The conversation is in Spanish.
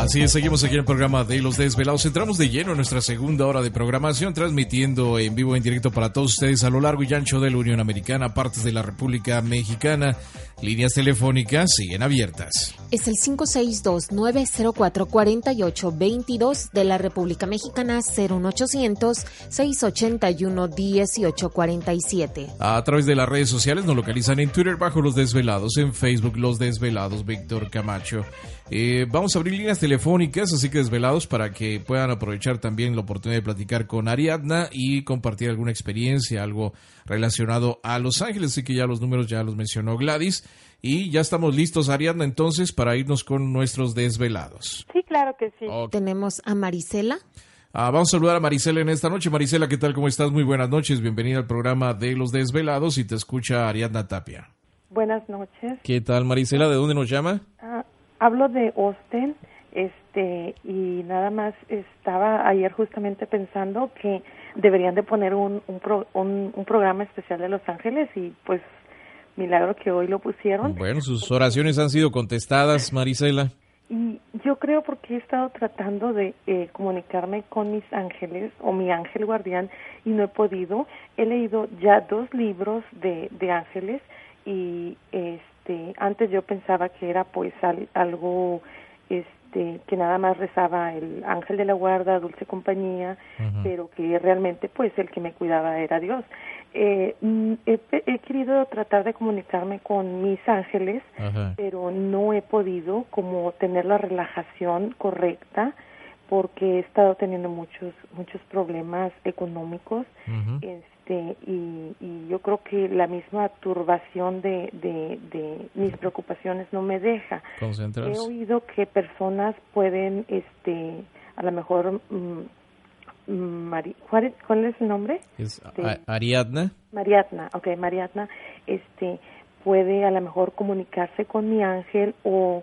Así es, seguimos aquí en el programa de Los Desvelados. Entramos de lleno en nuestra segunda hora de programación, transmitiendo en vivo en directo para todos ustedes a lo largo y ancho de la Unión Americana, partes de la República Mexicana. Líneas telefónicas siguen abiertas. Es el 562-904-4822 de la República Mexicana, 01800-681-1847. A través de las redes sociales nos localizan en Twitter bajo Los Desvelados, en Facebook Los Desvelados, Víctor Camacho. Eh, vamos a abrir líneas telefónicas, así que desvelados para que puedan aprovechar también la oportunidad de platicar con Ariadna y compartir alguna experiencia, algo relacionado a Los Ángeles. Así que ya los números ya los mencionó Gladys. Y ya estamos listos, Ariadna, entonces, para irnos con nuestros desvelados. Sí, claro que sí. Tenemos a Marisela. Ah, vamos a saludar a Marisela en esta noche. Marisela, ¿qué tal? ¿Cómo estás? Muy buenas noches. Bienvenida al programa de Los Desvelados y te escucha Ariadna Tapia. Buenas noches. ¿Qué tal, Marisela? ¿De dónde nos llama? Ah, hablo de Austin, este, y nada más estaba ayer justamente pensando que deberían de poner un, un, pro- un, un programa especial de Los Ángeles y pues milagro que hoy lo pusieron. Bueno, sus oraciones han sido contestadas, Marisela. Y yo creo porque he estado tratando de eh, comunicarme con mis ángeles o mi ángel guardián y no he podido. He leído ya dos libros de, de ángeles y este antes yo pensaba que era pues al- algo este que nada más rezaba el ángel de la guarda, dulce compañía, pero que realmente pues el que me cuidaba era Dios. Eh, mm, he, he querido tratar de comunicarme con mis ángeles pero no he podido como tener la relajación correcta porque he estado teniendo muchos muchos problemas económicos este y, y yo creo que la misma turbación de, de, de mis preocupaciones no me deja he oído que personas pueden este a lo mejor mm, mm, Mari- ¿cuál, es, ¿cuál es su nombre? Es. A- Ariadna. Mariatna, ok, Mariatna, este, puede a lo mejor comunicarse con mi ángel o